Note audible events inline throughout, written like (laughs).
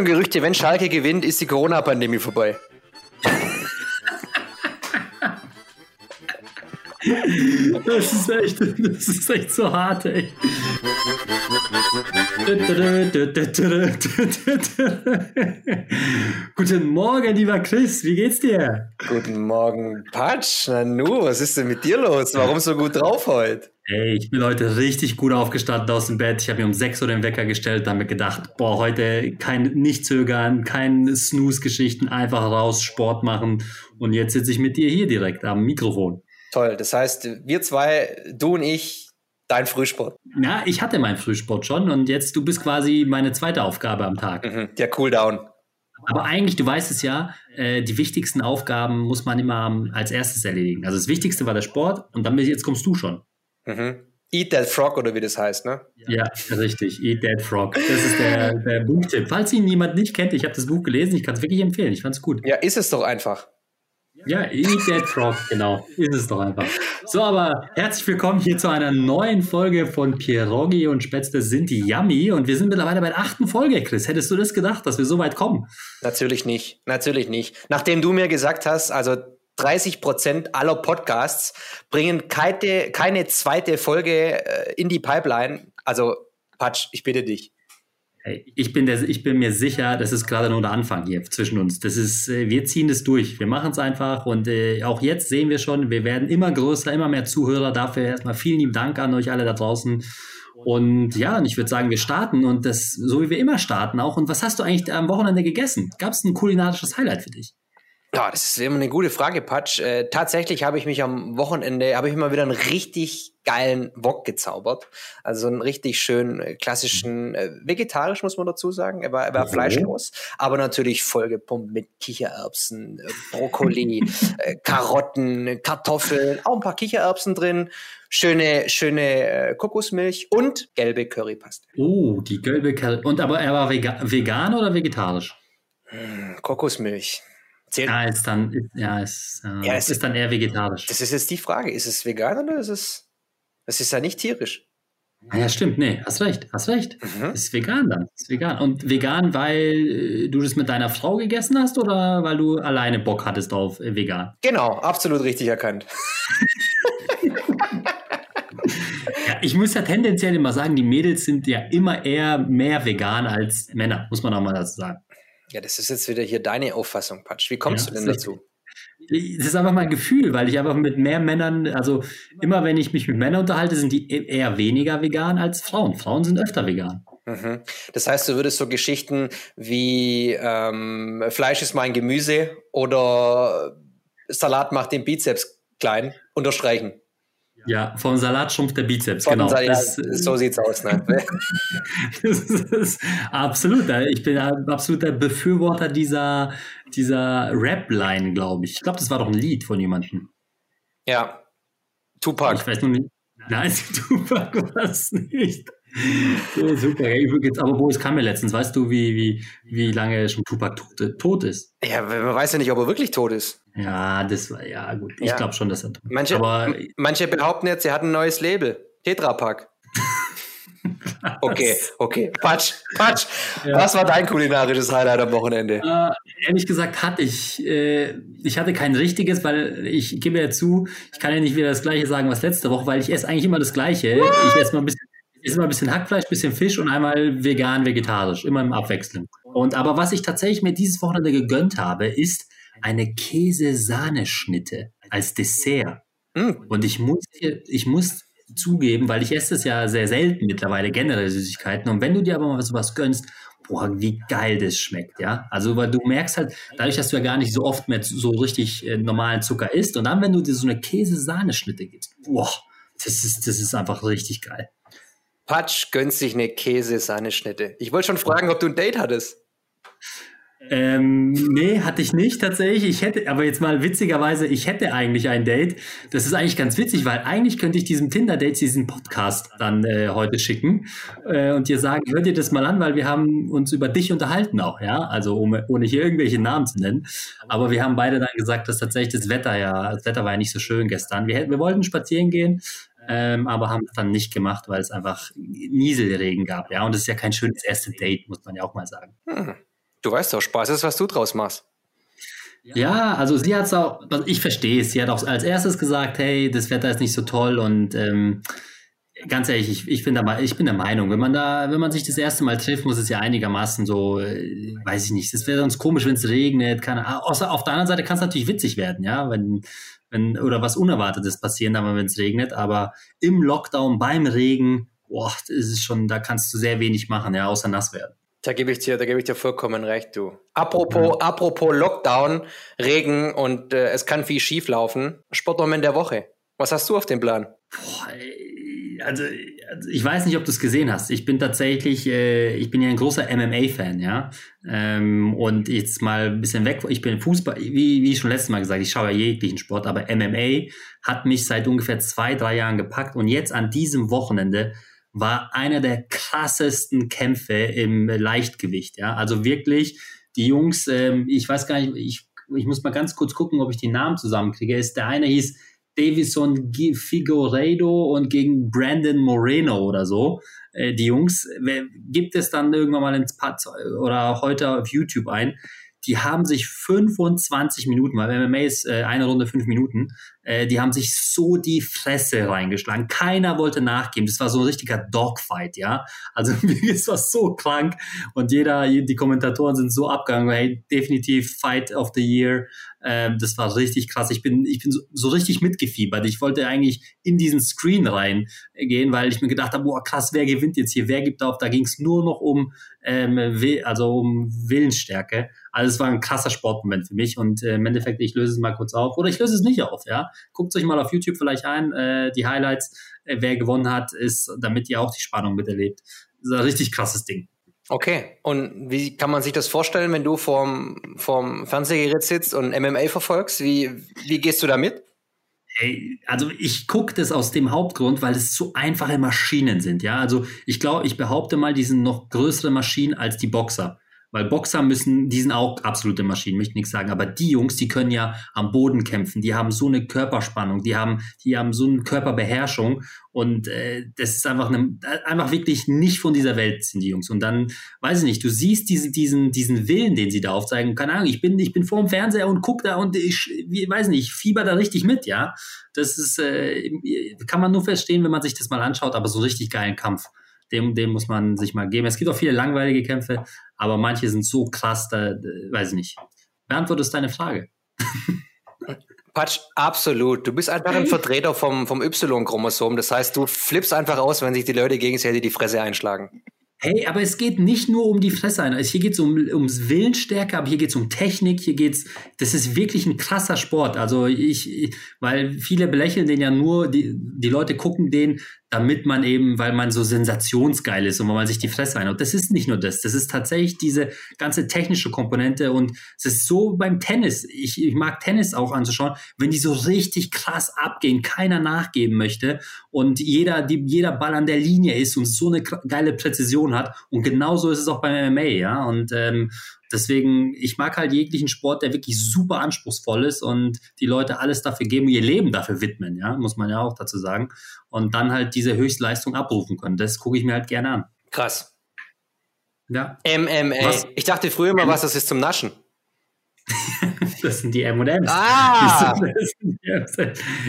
schon Gerüchte, wenn Schalke gewinnt, ist die Corona-Pandemie vorbei. Das ist echt, das ist echt so hart, ey. Guten Morgen, lieber Chris, wie geht's dir? Guten Morgen, Patsch. Nanu, was ist denn mit dir los? Warum so gut drauf heute? Ey, ich bin heute richtig gut aufgestanden aus dem Bett. Ich habe mir um 6 Uhr den Wecker gestellt, damit gedacht, boah, heute kein nicht zögern, kein Snooze-Geschichten, einfach raus, Sport machen. Und jetzt sitze ich mit dir hier direkt am Mikrofon. Toll, das heißt, wir zwei, du und ich, dein Frühsport. Ja, ich hatte meinen Frühsport schon und jetzt du bist quasi meine zweite Aufgabe am Tag. Mhm, der Cooldown. Aber eigentlich, du weißt es ja, äh, die wichtigsten Aufgaben muss man immer als erstes erledigen. Also das Wichtigste war der Sport und dann jetzt kommst du schon. Mhm. Eat that frog oder wie das heißt, ne? Ja, richtig. Eat that frog. Das ist der, (laughs) der Buchtipp. Falls ihn jemand nicht kennt, ich habe das Buch gelesen, ich kann es wirklich empfehlen. Ich fand es gut. Ja, ist es doch einfach. Ja, Eat That Frog, genau. Ist es doch einfach. So, aber herzlich willkommen hier zu einer neuen Folge von Pierogi und Spätzle sind die Yummy. Und wir sind mittlerweile bei der achten Folge, Chris. Hättest du das gedacht, dass wir so weit kommen? Natürlich nicht. Natürlich nicht. Nachdem du mir gesagt hast, also 30 Prozent aller Podcasts bringen keine, keine zweite Folge äh, in die Pipeline. Also, Patsch, ich bitte dich. Ich bin, der, ich bin mir sicher, das ist gerade nur der Anfang hier zwischen uns. Das ist, äh, wir ziehen das durch. Wir machen es einfach und äh, auch jetzt sehen wir schon, wir werden immer größer, immer mehr Zuhörer. Dafür erstmal vielen lieben Dank an euch alle da draußen. Und ja, und ich würde sagen, wir starten und das, so wie wir immer starten auch. Und was hast du eigentlich am Wochenende gegessen? Gab es ein kulinarisches Highlight für dich? Ja, das ist immer eine gute Frage, Patsch. Äh, tatsächlich habe ich mich am Wochenende, habe ich mal wieder einen richtig geilen Wok gezaubert. Also einen richtig schön äh, klassischen, äh, vegetarisch muss man dazu sagen. Er war, er war okay. fleischlos, aber natürlich vollgepumpt mit Kichererbsen, äh, Brokkoli, (laughs) äh, Karotten, Kartoffeln, auch ein paar Kichererbsen drin, schöne, schöne äh, Kokosmilch und gelbe Currypaste. Oh, die gelbe Curry. Und aber er war vega vegan oder vegetarisch? Hm, Kokosmilch. Zählt ja, ist dann, ja, ist, äh, ja, ist dann eher vegetarisch. Das ist jetzt die Frage. Ist es vegan oder ist es. Das ist ja nicht tierisch. Ah, ja, stimmt. Nee, hast recht. Hast recht. Mhm. Ist vegan dann. Ist vegan. Und vegan, weil äh, du das mit deiner Frau gegessen hast oder weil du alleine Bock hattest auf äh, vegan? Genau, absolut richtig erkannt. (laughs) ja, ich muss ja tendenziell immer sagen, die Mädels sind ja immer eher mehr vegan als Männer, muss man auch mal dazu sagen. Ja, das ist jetzt wieder hier deine Auffassung, Patsch. Wie kommst ja, du denn dazu? Das ist einfach mein Gefühl, weil ich einfach mit mehr Männern, also immer wenn ich mich mit Männern unterhalte, sind die e-, eher weniger vegan als Frauen. Frauen sind öfter vegan. Mhm. Das heißt, du würdest so Geschichten wie ähm, Fleisch ist mein Gemüse oder Salat macht den Bizeps klein unterstreichen. Ja, vom Salat schrumpft der Bizeps, vom genau. Salat, das, so sieht's aus. Ne? (laughs) absolut. Ich bin ein absoluter Befürworter dieser, dieser Rap-Line, glaube ich. Ich glaube, das war doch ein Lied von jemandem. Ja. Tupac. Ich weiß nur nicht. Nein, (laughs) Tupac war es nicht. So, super. Ja, übrigens, aber wo es kam mir letztens, weißt du, wie, wie, wie lange schon Tupac tot, tot ist? Ja, man weiß ja nicht, ob er wirklich tot ist. Ja, das war, ja, gut. Ich ja. glaube schon, dass er tot ist. Manche, aber, manche behaupten jetzt, er hat ein neues Label. Tetrapack. (laughs) okay, okay. Patsch, Patsch. Ja. Was war dein kulinarisches Highlight am Wochenende? Äh, ehrlich gesagt hatte ich, äh, ich hatte kein richtiges, weil ich gebe ja zu, ich kann ja nicht wieder das gleiche sagen was letzte Woche, weil ich esse eigentlich immer das gleiche. What? Ich esse mal ein bisschen ist immer ein bisschen Hackfleisch, ein bisschen Fisch und einmal vegan, vegetarisch, immer im Abwechseln. Und aber was ich tatsächlich mir dieses Wochenende gegönnt habe, ist eine Käse-Sahneschnitte als Dessert. Mm. Und ich muss, ich muss zugeben, weil ich esse es ja sehr selten mittlerweile, generell Süßigkeiten. Und wenn du dir aber mal sowas gönnst, boah, wie geil das schmeckt, ja. Also, weil du merkst halt, dadurch, dass du ja gar nicht so oft mehr so richtig äh, normalen Zucker isst und dann, wenn du dir so eine Käse-Sahneschnitte gibst, boah, das ist, das ist einfach richtig geil. Patsch gönnt sich eine Käse-Sahneschnitte. Ich wollte schon fragen, ob du ein Date hattest. Ähm, nee, hatte ich nicht tatsächlich. Ich hätte, aber jetzt mal witzigerweise, ich hätte eigentlich ein Date. Das ist eigentlich ganz witzig, weil eigentlich könnte ich diesem Tinder-Date diesen Podcast dann äh, heute schicken äh, und dir sagen, hört dir das mal an, weil wir haben uns über dich unterhalten auch, ja. Also um, ohne hier irgendwelche Namen zu nennen. Aber wir haben beide dann gesagt, dass tatsächlich das Wetter ja, das Wetter war ja nicht so schön gestern. Wir, wir wollten spazieren gehen, ähm, aber haben es dann nicht gemacht, weil es einfach Nieselregen gab. Ja, und es ist ja kein schönes erstes Date, muss man ja auch mal sagen. Hm. Du weißt doch, Spaß ist, was du draus machst. Ja, also sie hat es auch, also ich verstehe es, sie hat auch als erstes gesagt, hey, das Wetter ist nicht so toll und ähm, ganz ehrlich, ich, ich, bin der, ich bin der Meinung, wenn man da, wenn man sich das erste Mal trifft, muss es ja einigermaßen so, äh, weiß ich nicht, es wäre sonst komisch, wenn es regnet, kann, außer auf der anderen Seite kann es natürlich witzig werden, ja, wenn, wenn, oder was Unerwartetes passieren, aber wenn es regnet, aber im Lockdown, beim Regen, boah, das ist schon, da kannst du sehr wenig machen, ja, außer nass werden. Da gebe ich dir, da gebe ich dir vollkommen recht, du. Apropos, mhm. apropos Lockdown, Regen und äh, es kann viel schief laufen. Sportmoment der Woche. Was hast du auf dem Plan? Boah, also, also, ich weiß nicht, ob du es gesehen hast. Ich bin tatsächlich, äh, ich bin ja ein großer MMA-Fan, ja. Ähm, und jetzt mal ein bisschen weg. Ich bin Fußball, wie, wie schon letztes Mal gesagt, ich schaue ja jeglichen Sport, aber MMA hat mich seit ungefähr zwei, drei Jahren gepackt. Und jetzt an diesem Wochenende war einer der krassesten Kämpfe im Leichtgewicht. Ja, also wirklich die Jungs. Ähm, ich weiß gar nicht, ich, ich muss mal ganz kurz gucken, ob ich die Namen zusammenkriege. Ist der eine hieß Davison Figueiredo und gegen Brandon Moreno oder so. Äh, die Jungs gibt es dann irgendwann mal ins Pad oder heute auf YouTube ein die haben sich 25 Minuten, weil MMA ist äh, eine Runde fünf Minuten, äh, die haben sich so die Fresse reingeschlagen. Keiner wollte nachgeben. Das war so ein richtiger Dogfight, ja. Also (laughs) es war so krank und jeder, die Kommentatoren sind so abgegangen, hey, definitiv Fight of the Year. Ähm, das war richtig krass. Ich bin, ich bin so, so richtig mitgefiebert. Ich wollte eigentlich in diesen Screen reingehen, weil ich mir gedacht habe, boah, krass, wer gewinnt jetzt hier? Wer gibt auf? Da ging es nur noch um, ähm, also um Willensstärke. Also es war ein krasser Sportmoment für mich und äh, im Endeffekt, ich löse es mal kurz auf oder ich löse es nicht auf, ja. Guckt euch mal auf YouTube vielleicht ein, äh, die Highlights, äh, wer gewonnen hat, ist, damit ihr auch die Spannung miterlebt. Das ist ein richtig krasses Ding. Okay, und wie kann man sich das vorstellen, wenn du vorm, vorm Fernsehgerät sitzt und MMA verfolgst? Wie, wie gehst du da mit? Hey, also ich gucke das aus dem Hauptgrund, weil es so einfache Maschinen sind. Ja, also ich glaube, ich behaupte mal, die sind noch größere Maschinen als die Boxer. Weil Boxer müssen, die sind auch absolute Maschinen, möchte nichts sagen. Aber die Jungs, die können ja am Boden kämpfen. Die haben so eine Körperspannung, die haben, die haben so eine Körperbeherrschung. Und äh, das ist einfach eine, einfach wirklich nicht von dieser Welt sind die Jungs. Und dann, weiß ich nicht, du siehst diese, diesen, diesen Willen, den sie da aufzeigen. Keine Ahnung, ich bin, ich bin vor dem Fernseher und guck da und ich, ich weiß nicht, ich fieber da richtig mit, ja. Das ist, äh, kann man nur verstehen, wenn man sich das mal anschaut, aber so richtig geilen Kampf dem, dem muss man sich mal geben. Es gibt auch viele langweilige Kämpfe, aber manche sind so krass, da weiß ich nicht. Beantwortest deine Frage. Patsch, absolut. Du bist einfach ein Vertreter vom, vom Y-Chromosom. Das heißt, du flippst einfach aus, wenn sich die Leute gegenseitig die Fresse einschlagen. Hey, aber es geht nicht nur um die Fresse ein. Also hier geht es um, ums Willensstärke, aber hier geht es um Technik, hier geht's, das ist wirklich ein krasser Sport. Also ich, weil viele belächeln den ja nur, die, die Leute gucken den, damit man eben, weil man so sensationsgeil ist und weil man sich die Fresse einhaut. Das ist nicht nur das, das ist tatsächlich diese ganze technische Komponente und es ist so beim Tennis. Ich, ich mag Tennis auch anzuschauen, wenn die so richtig krass abgehen, keiner nachgeben möchte und jeder, die, jeder Ball an der Linie ist und so eine geile Präzision hat. Und genauso ist es auch beim MMA, ja. Und ähm, Deswegen, ich mag halt jeglichen Sport, der wirklich super anspruchsvoll ist und die Leute alles dafür geben, ihr Leben dafür widmen, ja, muss man ja auch dazu sagen. Und dann halt diese Höchstleistung abrufen können. Das gucke ich mir halt gerne an. Krass. Ja. MMA. Was? Ich dachte früher mal, was das ist zum Naschen. (laughs) das sind die M&M's. Ah! (laughs)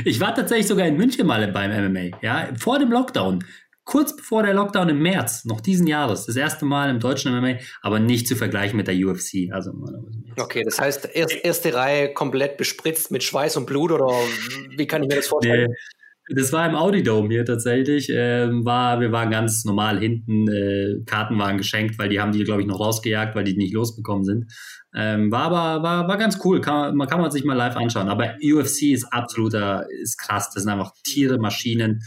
Ich war tatsächlich sogar in München mal beim MMA, ja, vor dem Lockdown kurz bevor der Lockdown im März noch diesen Jahres, das erste Mal im deutschen MMA, aber nicht zu vergleichen mit der UFC. Also okay, das heißt erst, erste Reihe komplett bespritzt mit Schweiß und Blut oder wie kann ich mir das vorstellen? Nee. Das war im Audi Dome hier tatsächlich. Ähm, war, wir waren ganz normal hinten. Äh, Karten waren geschenkt, weil die haben die, glaube ich, noch rausgejagt, weil die nicht losbekommen sind. Ähm, war aber war, war ganz cool. Kann, man kann man sich mal live anschauen. Aber UFC ist absoluter, ist krass. Das sind einfach Tiere, Maschinen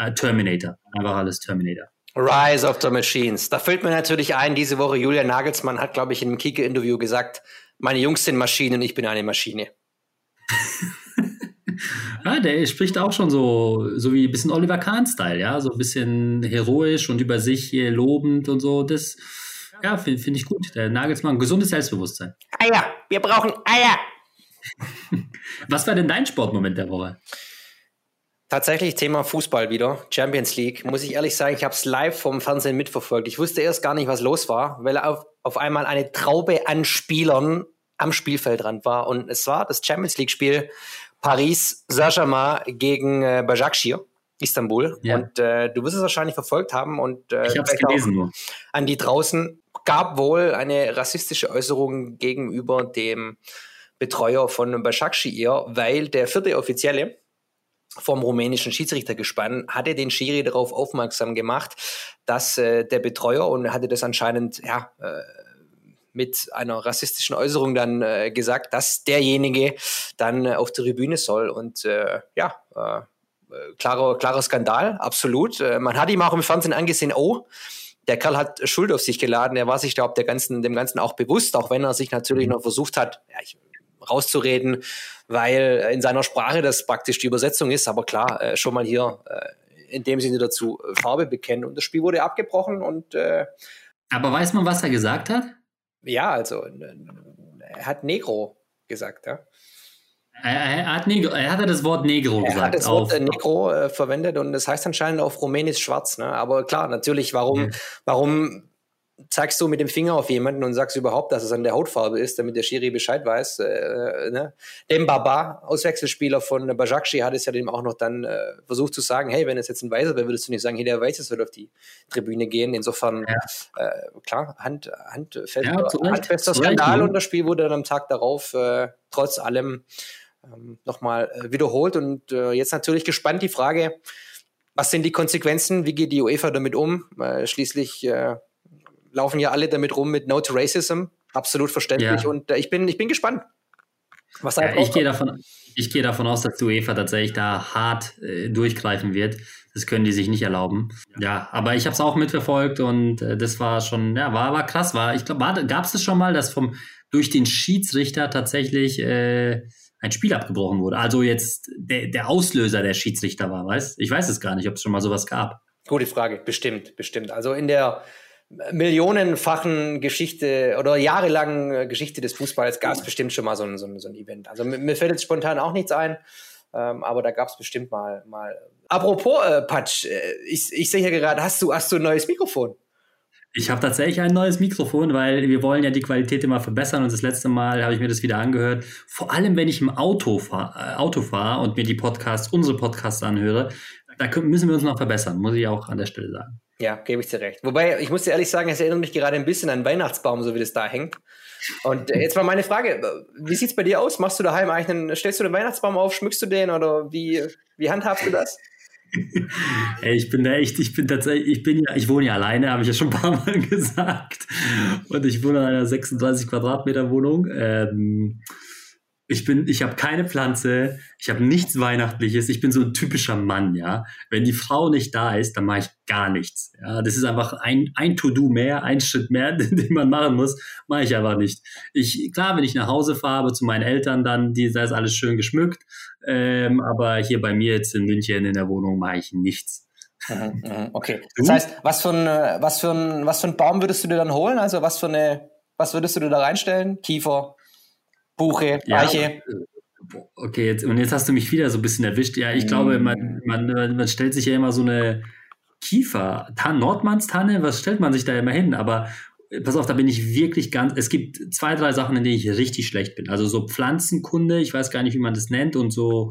äh, Terminator. Einfach alles Terminator. Rise of the Machines. Da fällt mir natürlich ein, diese Woche Julian Nagelsmann hat, glaube ich, in einem Kike-Interview gesagt, meine Jungs sind Maschinen, ich bin eine Maschine. (laughs) ja, der spricht auch schon so, so wie ein bisschen Oliver Kahn-Style, ja, so ein bisschen heroisch und über sich lobend und so. Das, ja, finde find ich gut. Der Nagelsmann, gesundes Selbstbewusstsein. Eier, wir brauchen Eier. (laughs) Was war denn dein Sportmoment der Woche? Tatsächlich Thema Fußball wieder, Champions League. Muss ich ehrlich sagen, ich habe es live vom Fernsehen mitverfolgt. Ich wusste erst gar nicht, was los war, weil auf auf einmal eine Traube an Spielern am Spielfeldrand war. Und es war das Champions League-Spiel Paris Saint-Germain gegen äh, Başakşehir. Istanbul. Ja. Und äh, du wirst es wahrscheinlich verfolgt haben und äh, ich habe es gelesen. An die draußen gab wohl eine rassistische Äußerung gegenüber dem Betreuer von Başakşehir, weil der vierte Offizielle vom rumänischen Schiedsrichtergespann hatte den Schiri darauf aufmerksam gemacht, dass äh, der Betreuer und hatte das anscheinend ja äh, mit einer rassistischen Äußerung dann äh, gesagt, dass derjenige dann äh, auf die Tribüne soll und äh, ja äh, klarer, klarer Skandal, absolut. Äh, man hat ihm auch im Fernsehen angesehen, oh, der Kerl hat Schuld auf sich geladen. Er war sich, glaube dem Ganzen, dem Ganzen auch bewusst, auch wenn er sich natürlich mhm. noch versucht hat, ja, ich, rauszureden, weil in seiner Sprache das praktisch die Übersetzung ist. Aber klar, äh, schon mal hier äh, in dem Sinne dazu Farbe bekennen. Und das Spiel wurde abgebrochen und äh, Aber weiß man, was er gesagt hat? Ja, also er hat Negro gesagt, ja. Er, hat Negro, er hatte das Wort Negro gesagt. Er hat das Wort äh, Negro äh, verwendet und das heißt anscheinend auf Rumänisch schwarz. Ne? Aber klar, natürlich, warum, ja. warum zeigst du mit dem Finger auf jemanden und sagst überhaupt, dass es an der Hautfarbe ist, damit der Schiri Bescheid weiß. Äh, äh ne? Dem Baba, Auswechselspieler von Bajakci, hat es ja dem auch noch dann äh, versucht zu sagen, hey, wenn es jetzt ein Weißer wäre, würdest du nicht sagen, hey, der Weiße soll auf die Tribüne gehen. Insofern, ja. äh, klar, Hand, handfester, ja, handfester Skandal und das Spiel wurde dann am Tag darauf äh, trotz allem ähm, nochmal äh, wiederholt. Und äh, jetzt natürlich gespannt die Frage, was sind die Konsequenzen? Wie geht die UEFA damit um? Äh, schließlich äh, laufen ja alle damit rum mit No to Racism. Absolut verständlich. Ja. Und äh, ich, bin, ich bin gespannt. Was ja, ich gehe davon, ich gehe davon aus, dass die UEFA tatsächlich da hart äh, durchgreifen wird. Das können die sich nicht erlauben. Ja, aber ich habe es auch mitverfolgt und äh, das war schon, ja, war, war krass. War, ich glaube, gab es das schon mal, dass vom durch den Schiedsrichter tatsächlich äh, ein Spiel abgebrochen wurde. Also jetzt der, der Auslöser der Schiedsrichter war, weißt Ich weiß es gar nicht, ob es schon mal sowas gab. Gute Frage, bestimmt, bestimmt. Also in der millionenfachen Geschichte oder jahrelangen Geschichte des Fußballs gab es bestimmt schon mal so ein, so, ein, so ein, Event. Also mir fällt jetzt spontan auch nichts ein, ähm, aber da gab es bestimmt mal. mal. Apropos, äh, Patsch, äh, ich, ich sehe hier gerade, hast du, hast du ein neues Mikrofon? Ich habe tatsächlich ein neues Mikrofon, weil wir wollen ja die Qualität immer verbessern und das letzte Mal habe ich mir das wieder angehört. Vor allem, wenn ich im Auto fahre äh, Auto fahr und mir die Podcasts, unsere Podcasts anhöre, da müssen wir uns noch verbessern, muss ich auch an der Stelle sagen. Ja, gebe ich dir recht. Wobei, ich muss dir ehrlich sagen, es erinnert mich gerade ein bisschen an Weihnachtsbaum, so wie das da hängt. Und äh, jetzt mal meine Frage, wie sieht's bei dir aus? Machst du daheim eigentlich einen, stellst du den Weihnachtsbaum auf, schmückst du den oder wie, wie handhabst du das? (laughs) Ey, ich bin da echt, ich bin tatsächlich, ich bin ja, ich wohne ja alleine, habe ich ja schon ein paar Mal (laughs) gesagt. Und ich wohne in einer 36 Quadratmeter Wohnung. Ähm, ich bin, ich habe keine Pflanze, ich habe nichts Weihnachtliches, ich bin so ein typischer Mann, ja. Wenn die Frau nicht da ist, dann mache ich gar nichts. Ja, das ist einfach ein, ein To-Do mehr, ein Schritt mehr, (laughs) den man machen muss, mache ich aber nicht. Ich, klar, wenn ich nach Hause fahre zu meinen Eltern, dann, die, da ist alles schön geschmückt. Ähm, aber hier bei mir jetzt in München in der Wohnung mache ich nichts. Mhm, mhm, okay. (laughs) Das heißt, was für, ein, was, für ein, was für ein Baum würdest du dir dann holen? Also was für eine, was würdest du dir da reinstellen? Kiefer, Buche, Eiche. Ja, okay, jetzt, und jetzt hast du mich wieder so ein bisschen erwischt. Ja, ich glaube, man, man, man stellt sich ja immer so eine Kiefer, Tan Nordmannstanne, was stellt man sich da immer hin? Aber pass auf, da bin ich wirklich ganz, es gibt zwei, drei Sachen, in denen ich richtig schlecht bin. Also so Pflanzenkunde, ich weiß gar nicht, wie man das nennt und so,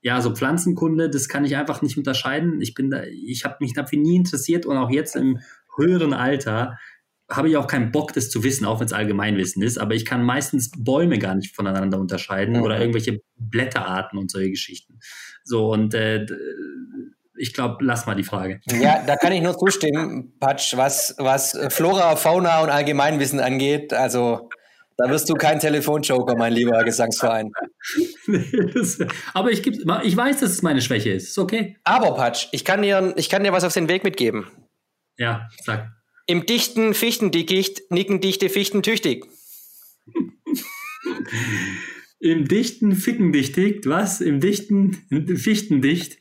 ja, so Pflanzenkunde, das kann ich einfach nicht unterscheiden. Ich bin da, ich habe mich dafür nie interessiert und auch jetzt im höheren Alter habe ich auch keinen Bock, das zu wissen, auch wenn es Allgemeinwissen ist, aber ich kann meistens Bäume gar nicht voneinander unterscheiden mhm. oder irgendwelche Blätterarten und solche Geschichten. So, und äh, ich glaube, lass mal die Frage. Ja, da kann ich nur zustimmen, Patsch, was, was Flora, Fauna und Allgemeinwissen angeht. Also, da wirst du kein Telefonjoker, mein lieber Gesangsverein. (laughs) aber ich, ich weiß, dass es meine Schwäche ist. Ist okay. Aber, Patsch, ich kann, dir, ich kann dir was auf den Weg mitgeben. Ja, sag. Im dichten Fichtendickicht nicken dichte Fichten tüchtig. Im dichten Fickendichtigt, was? Im dichten Fichtendicht.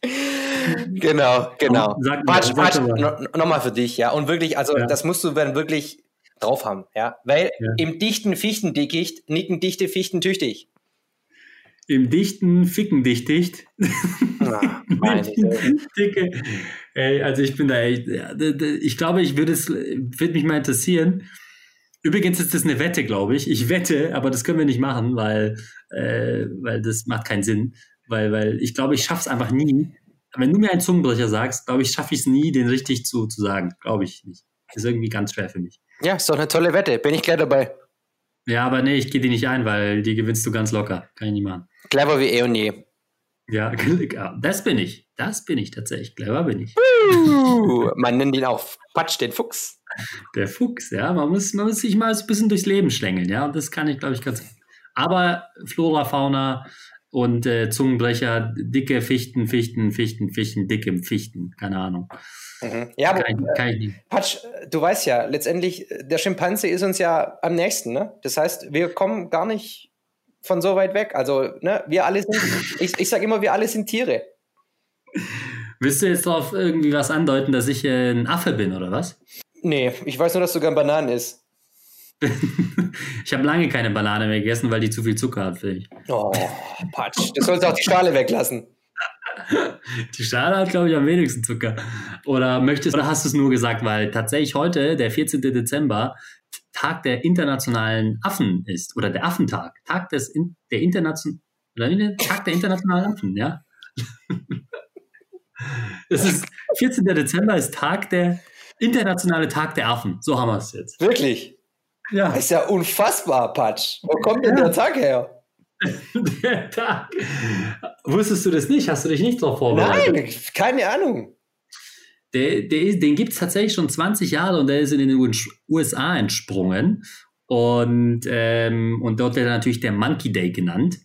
Genau, genau. Sag mal, Patsch, Patsch, no, nochmal für dich, ja. Und wirklich, also ja. das musst du dann wirklich drauf haben, ja. Weil ja. im dichten Fichtendickicht nicken dichte Fichten tüchtig. Im dichten Ficken dich dicht. Ah, (laughs) Dicke. Ey, also ich bin da echt, ich glaube, ich würde es, würde mich mal interessieren, Übrigens ist das eine Wette, glaube ich. Ich wette, aber das können wir nicht machen, weil, äh, weil das macht keinen Sinn. Weil, weil ich glaube, ich schaffe es einfach nie. Wenn du mir einen Zungenbrecher sagst, glaube ich, schaffe ich es nie, den richtig zu, zu sagen. Glaube ich nicht. ist irgendwie ganz schwer für mich. Ja, ist doch eine tolle Wette. Bin ich gleich dabei. Ja, aber nee, ich gehe die nicht ein, weil die gewinnst du ganz locker. Kann ich nicht machen. Clever wie eh und je. Ja, (laughs) das bin ich. Das bin ich tatsächlich. Clever bin ich. Uh, man nennt ihn auch Patsch, den Fuchs. Der Fuchs, ja. Man muss, man muss sich mal so ein bisschen durchs Leben schlängeln, ja. Und das kann ich, glaube ich, ganz. Aber Flora, Fauna und äh, Zungenbrecher, dicke Fichten, Fichten, Fichten, Fichten, dicke Fichten. Keine Ahnung. Mhm. Ja, aber kann ich, kann nicht. Patsch, du weißt ja, letztendlich, der Schimpanse ist uns ja am nächsten, ne? Das heißt, wir kommen gar nicht von so weit weg. Also, ne, wir alle sind, (laughs) ich, ich sage immer, wir alle sind Tiere. Willst du jetzt darauf irgendwie was andeuten, dass ich äh, ein Affe bin, oder was? Nee, ich weiß nur, dass du gern Bananen isst. (laughs) ich habe lange keine Banane mehr gegessen, weil die zu viel Zucker hat, finde ich. Oh, Patsch. Das sollst du auch die Schale weglassen. (laughs) Die Schale hat, glaube ich, am wenigsten Zucker. Oder möchtest oder hast du es nur gesagt, weil tatsächlich heute, der 14. Dezember, Tag der internationalen Affen ist. Oder der Affentag. Tag des der internationalen Tag der internationalen Affen, ja. (laughs) Es ist 14. Dezember ist Tag der internationale Tag der Affen. So haben wir es jetzt. Wirklich? Ja. Das ist ja unfassbar, Patsch. Wo kommt denn ja. der Tag her? (laughs) der Tag. Wusstest du das nicht? Hast du dich nicht darauf vorbereitet? Nein, keine Ahnung. Der, der ist, den gibt es tatsächlich schon 20 Jahre und der ist in den USA entsprungen. Und, ähm, und dort wird er natürlich der Monkey Day genannt.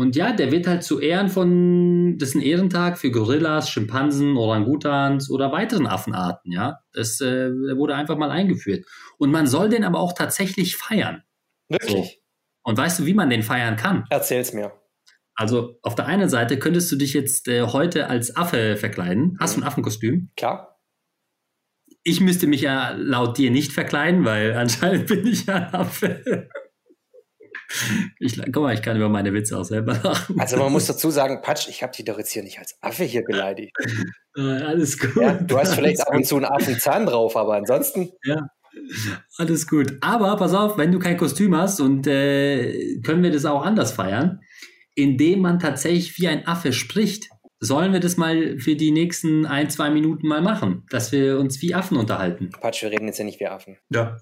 Und ja, der wird halt zu Ehren von, das ist ein Ehrentag für Gorillas, Schimpansen, Orangutans oder weiteren Affenarten, ja. Das äh, wurde einfach mal eingeführt. Und man soll den aber auch tatsächlich feiern. Wirklich? So. Und weißt du, wie man den feiern kann? Erzähl's mir. Also auf der einen Seite könntest du dich jetzt äh, heute als Affe verkleiden. Hast du ein Affenkostüm? Klar. Ich müsste mich ja laut dir nicht verkleiden, weil (laughs) anscheinend bin ich ja ein Affe. Ich, guck mal, ich kann über meine Witze auch selber lachen. Also man muss dazu sagen, Patsch, ich habe dich doch jetzt hier nicht als Affe hier beleidigt. Äh, alles gut. Ja, du hast vielleicht ab und zu einen Affenzahn drauf, aber ansonsten. Ja, alles gut. Aber pass auf, wenn du kein Kostüm hast und äh, können wir das auch anders feiern, indem man tatsächlich wie ein Affe spricht. Sollen wir das mal für die nächsten ein, zwei Minuten mal machen, dass wir uns wie Affen unterhalten? Patsch, wir reden jetzt ja nicht wie Affen. Ja.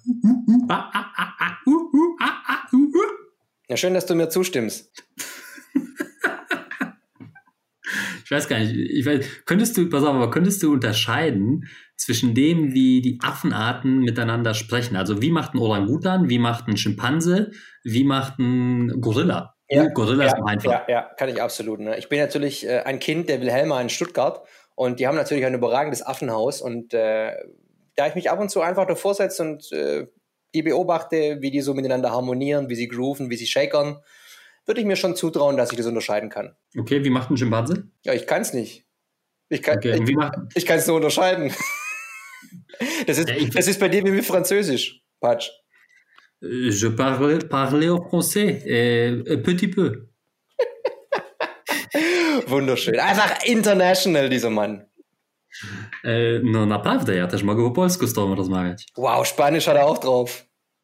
Ja, schön, dass du mir zustimmst. (laughs) ich weiß gar nicht, ich weiß, könntest du, pass auf, aber könntest du unterscheiden zwischen dem, wie die Affenarten miteinander sprechen? Also wie macht ein Orangutan, wie macht ein Schimpanse, wie macht ein Gorilla? Ja, Gorilla ja, ist einfach. Ja, ja, kann ich absolut. Ne? Ich bin natürlich äh, ein Kind der Wilhelma in Stuttgart und die haben natürlich ein überragendes Affenhaus und äh, da ich mich ab und zu einfach davor setze und äh, die beobachte, wie die so miteinander harmonieren, wie sie grooven, wie sie shakern, würde ich mir schon zutrauen, dass ich das unterscheiden kann. Okay, wie macht ein Schimpanse? Ja, ich kann es nicht. Ich kann okay, ich, es nur unterscheiden. (laughs) das, ist, das ist bei dir wie mit Französisch, Patsch. Je parle, parle au français, un petit peu. (laughs) Wunderschön. Einfach international, dieser Mann. E, no naprawdę, ja też mogę po polsku z tobą rozmawiać. Wow, Spanisch hat er auch drauf.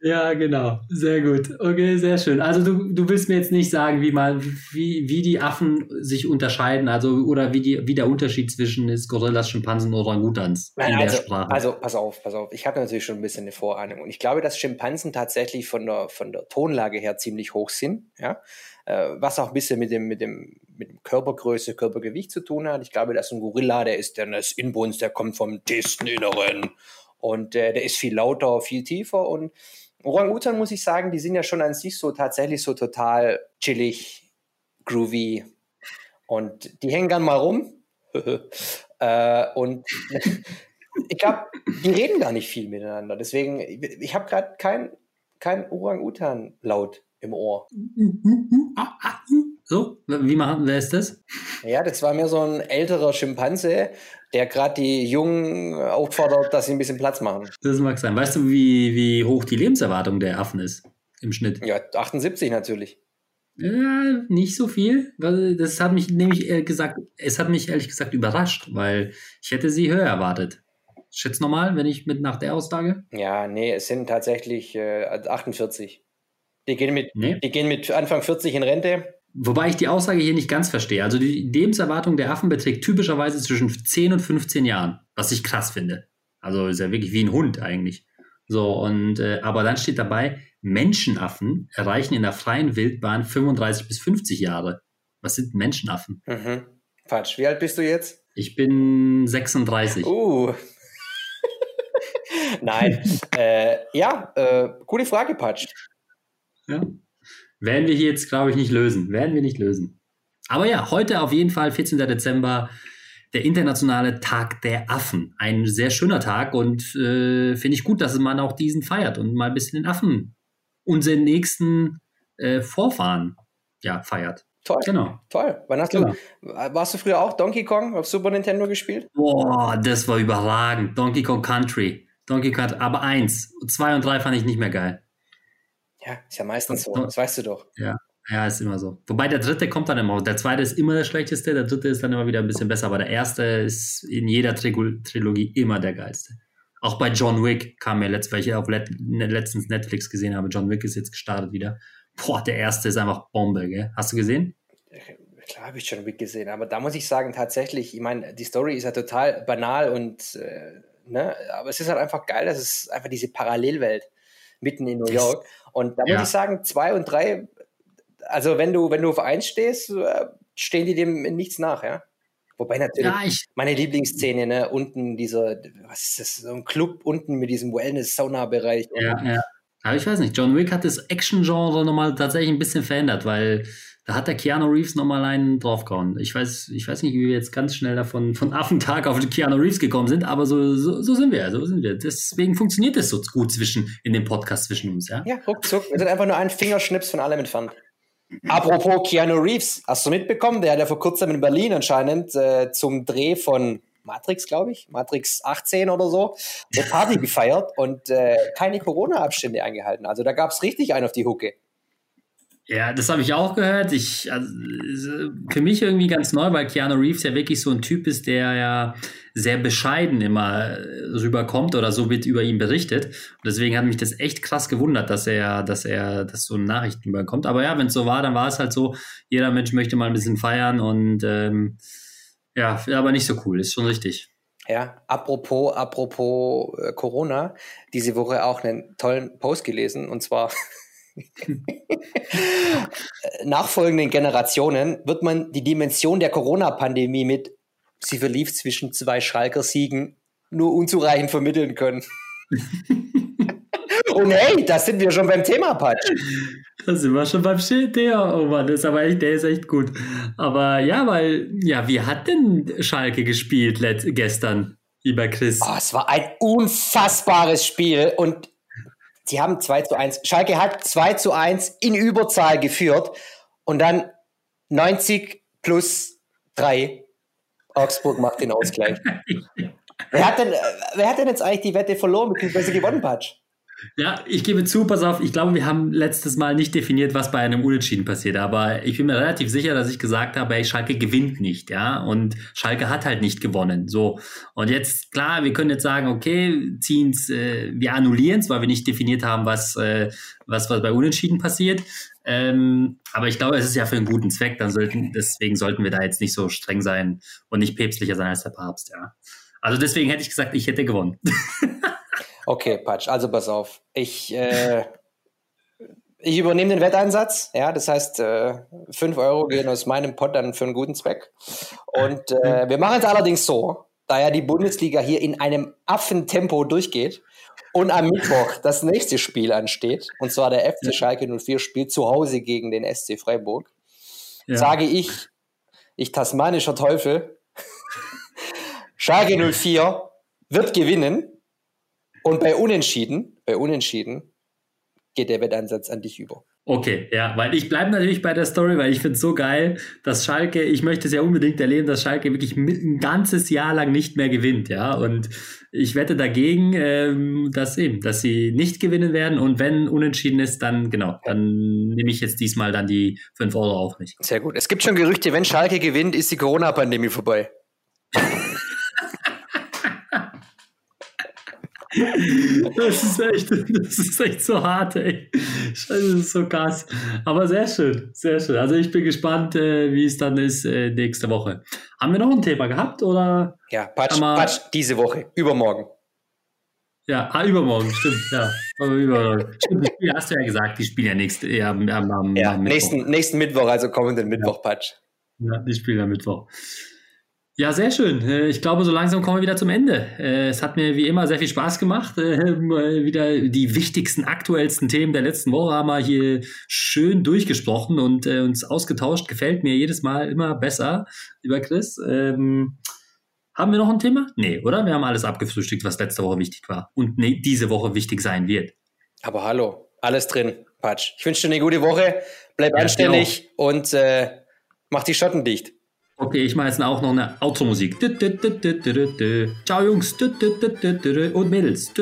Ja, genau. Sehr gut. Okay, sehr schön. Also du, du willst mir jetzt nicht sagen, wie mal, wie, wie die Affen sich unterscheiden, also oder wie, die, wie der Unterschied zwischen ist Gorillas, Schimpansen oder Orangutans in also, der Sprache. Also pass auf, pass auf. Ich habe natürlich schon ein bisschen eine Vorahnung. Und ich glaube, dass Schimpansen tatsächlich von der, von der Tonlage her ziemlich hoch sind. Ja? Äh, was auch ein bisschen mit dem, mit, dem, mit dem Körpergröße, Körpergewicht zu tun hat. Ich glaube, dass ein Gorilla, der ist, der ist Inbrunst, der kommt vom tiefsten Inneren. Und äh, der ist viel lauter, viel tiefer und Orang-Utan muss ich sagen, die sind ja schon an sich so tatsächlich so total chillig, groovy und die hängen gern mal rum. (laughs) äh, und (laughs) ich glaube, die reden gar nicht viel miteinander. Deswegen, ich habe gerade kein, kein Orang-Utan-Laut im Ohr. So, wie machen, wer ist das? Ja, das war mir so ein älterer Schimpanse, der gerade die Jungen auffordert, dass sie ein bisschen Platz machen. Das mag sein. Weißt du, wie, wie hoch die Lebenserwartung der Affen ist im Schnitt? Ja, 78 natürlich. Ja, nicht so viel. Das hat mich nämlich äh, gesagt, es hat mich ehrlich gesagt überrascht, weil ich hätte sie höher erwartet. Schätz normal, wenn ich mit nach der Aussage? Ja, nee, es sind tatsächlich äh, 48. Die gehen, mit, Nee. die gehen mit Anfang 40 in Rente. Wobei ich die Aussage hier nicht ganz verstehe. Also die Lebenserwartung der Affen beträgt typischerweise zwischen 10 und 15 Jahren, was ich krass finde. Also ist ja wirklich wie ein Hund eigentlich. So, und äh, aber dann steht dabei, Menschenaffen erreichen in der freien Wildbahn 35 bis 50 Jahre. Was sind Menschenaffen? Mhm. Quatsch. Wie alt bist du jetzt? Ich bin 36. Uh. (laughs) Nein. äh, ja, äh, gute Frage, Patsch. Ja. Werden wir hier jetzt, glaube ich, nicht lösen. Werden wir nicht lösen. Aber ja, heute auf jeden Fall, 14. Dezember, der internationale Tag der Affen. Ein sehr schöner Tag und äh, finde ich gut, dass man auch diesen feiert und mal ein bisschen den Affen, unseren nächsten äh, Vorfahren, ja, feiert. Toll. Genau. Toll. Wann hast Genau. du, warst du früher auch Donkey Kong auf Super Nintendo gespielt? Boah, das war überragend. Donkey Kong Country. Donkey Kong, aber eins. Zwei und drei fand ich nicht mehr geil. Ja, ist ja meistens so. Das weißt du doch. Ja, ist immer so. Wobei der dritte kommt dann immer. Der zweite ist immer der schlechteste, der dritte ist dann immer wieder ein bisschen besser, aber der erste ist in jeder Trilogie immer der geilste. Auch bei John Wick kam mir letzt, weil ich auf let, ne, letztens Netflix gesehen habe. John Wick ist jetzt gestartet wieder. Boah, der erste ist einfach Bombe, gell? Hast du gesehen? Klar habe ich schon Wick gesehen, aber da muss ich sagen, tatsächlich, ich meine, die Story ist ja total banal und äh, ne, aber es ist halt einfach geil, dass es einfach diese Parallelwelt mitten in New York. Und da Ja. muss ich sagen, zwei und drei, also wenn du, wenn du auf eins stehst, äh, stehen die dem nichts nach, ja. Wobei natürlich Ja, meine Lieblingsszene, ne, unten dieser, was ist das, so ein Club unten mit diesem Wellness-Sauna-Bereich. Ja, ja. Aber ich weiß nicht, John Wick hat das Action-Genre nochmal tatsächlich ein bisschen verändert, weil da hat der Keanu Reeves nochmal einen draufgehauen. Ich weiß, ich weiß nicht, wie wir jetzt ganz schnell davon von Affentag auf Keanu Reeves gekommen sind, aber so, so, so sind wir, so sind wir. Deswegen funktioniert es so gut zwischen, in dem Podcast zwischen uns, ja? Ja, ruckzuck. Wir sind einfach nur ein Fingerschnips von allem entfernt. Apropos Keanu Reeves, hast du mitbekommen? Der hat ja vor kurzem in Berlin anscheinend äh, zum Dreh von Matrix, glaube ich, Matrix 18 oder so, eine Party gefeiert und äh, keine Corona-Abstände eingehalten. Also da gab es richtig einen auf die Hucke. Ja, das habe ich auch gehört. Ich, also, äh, für mich irgendwie ganz neu, weil Keanu Reeves ja wirklich so ein Typ ist, der ja sehr bescheiden immer äh, rüberkommt oder so wird über ihn berichtet. Und deswegen hat mich das echt krass gewundert, dass er, dass er das so Nachrichten überkommt. Aber ja, wenn es so war, dann war es halt so, jeder Mensch möchte mal ein bisschen feiern und ähm, ja, aber nicht so cool, ist schon richtig. Ja, apropos, apropos äh, Corona, diese Woche auch einen tollen Post gelesen und zwar (laughs) (laughs) nachfolgenden Generationen wird man die Dimension der Corona-Pandemie mit sie verlief zwischen zwei Schalker Siegen nur unzureichend vermitteln können. (laughs) und hey, da sind wir schon beim Thema, Patsch. Da sind wir schon beim Schild, der. Oh Mann, das ist aber echt, der ist echt gut. Aber ja, weil, ja, wie hat denn Schalke gespielt gestern, lieber Chris? Oh, es war ein unfassbares Spiel und die haben 2 zu 1. Schalke hat 2 zu 1 in Überzahl geführt und dann 90 plus 3. Augsburg macht den Ausgleich. (laughs) wer, hat denn, äh, wer hat denn jetzt eigentlich die Wette verloren bzw. gewonnen, Patsch? Ja, ich gebe zu, pass auf, ich glaube, wir haben letztes Mal nicht definiert, was bei einem Unentschieden passiert, aber ich bin mir relativ sicher, dass ich gesagt habe, ey, Schalke gewinnt nicht, ja, und Schalke hat halt nicht gewonnen, so. Und jetzt, klar, wir können jetzt sagen, okay, ziehen's, äh, wir annulieren's, weil wir nicht definiert haben, was, äh, was, was bei Unentschieden passiert. Ähm, aber ich glaube, es ist ja für einen guten Zweck, dann sollten, deswegen sollten wir da jetzt nicht so streng sein und nicht päpstlicher sein als der Papst, ja. Also deswegen hätte ich gesagt, ich hätte gewonnen. (laughs) Okay, Patsch, also pass auf. Ich, äh, ich übernehme den Wetteinsatz. Ja, das heißt, äh, 5 Euro gehen aus meinem Pot dann für einen guten Zweck. Und äh, wir machen es allerdings so, da ja die Bundesliga hier in einem Affentempo durchgeht und am Mittwoch das nächste Spiel ansteht, und zwar der FC Schalke 04 spielt zu Hause gegen den SC Freiburg, Ja. sage ich, ich tasmanischer Teufel, (laughs) Schalke 04 wird gewinnen und bei Unentschieden, bei Unentschieden geht der Wetteinsatz an dich über. Okay, ja, weil ich bleibe natürlich bei der Story, weil ich finde es so geil, dass Schalke, ich möchte es ja unbedingt erleben, dass Schalke wirklich ein ganzes Jahr lang nicht mehr gewinnt, ja. Und ich wette dagegen, ähm, dass eben, dass sie nicht gewinnen werden. Und wenn unentschieden ist, dann genau, dann nehme ich jetzt diesmal dann die 5 Euro auf mich. Sehr gut. Es gibt schon Gerüchte, wenn Schalke gewinnt, ist die Corona-Pandemie vorbei. Das ist echt, das ist echt so hart, ey. Scheiße, das ist so krass. Aber sehr schön, sehr schön. Also ich bin gespannt, äh, wie es dann ist äh, nächste Woche. Haben wir noch ein Thema gehabt oder? Ja, Patsch, Patsch diese Woche, übermorgen. Ja, ah, übermorgen, stimmt, ja. Übermorgen. Stimmt, die hast du ja gesagt, die spielen ja nächste, ja, am, am, ja, am nächsten, nächsten Mittwoch, also kommenden Mittwoch. Patsch. Ja, die spielen am Mittwoch. Ja, sehr schön. Äh, ich glaube, so langsam kommen wir wieder zum Ende. Äh, es hat mir wie immer sehr viel Spaß gemacht. Äh, wieder die wichtigsten, aktuellsten Themen der letzten Woche haben wir hier schön durchgesprochen und uns ausgetauscht. Gefällt mir jedes Mal immer besser, lieber Chris. Ähm, haben wir noch ein Thema? Nee, oder? Wir haben alles abgefrühstückt, was letzte Woche wichtig war und nee, diese Woche wichtig sein wird. Aber hallo, alles drin, Patsch. Ich wünsche dir eine gute Woche. Bleib ja, anständig und äh, mach die Schotten dicht. Okay, ich mache jetzt auch noch eine Outro-Musik. Ciao Jungs und Mädels.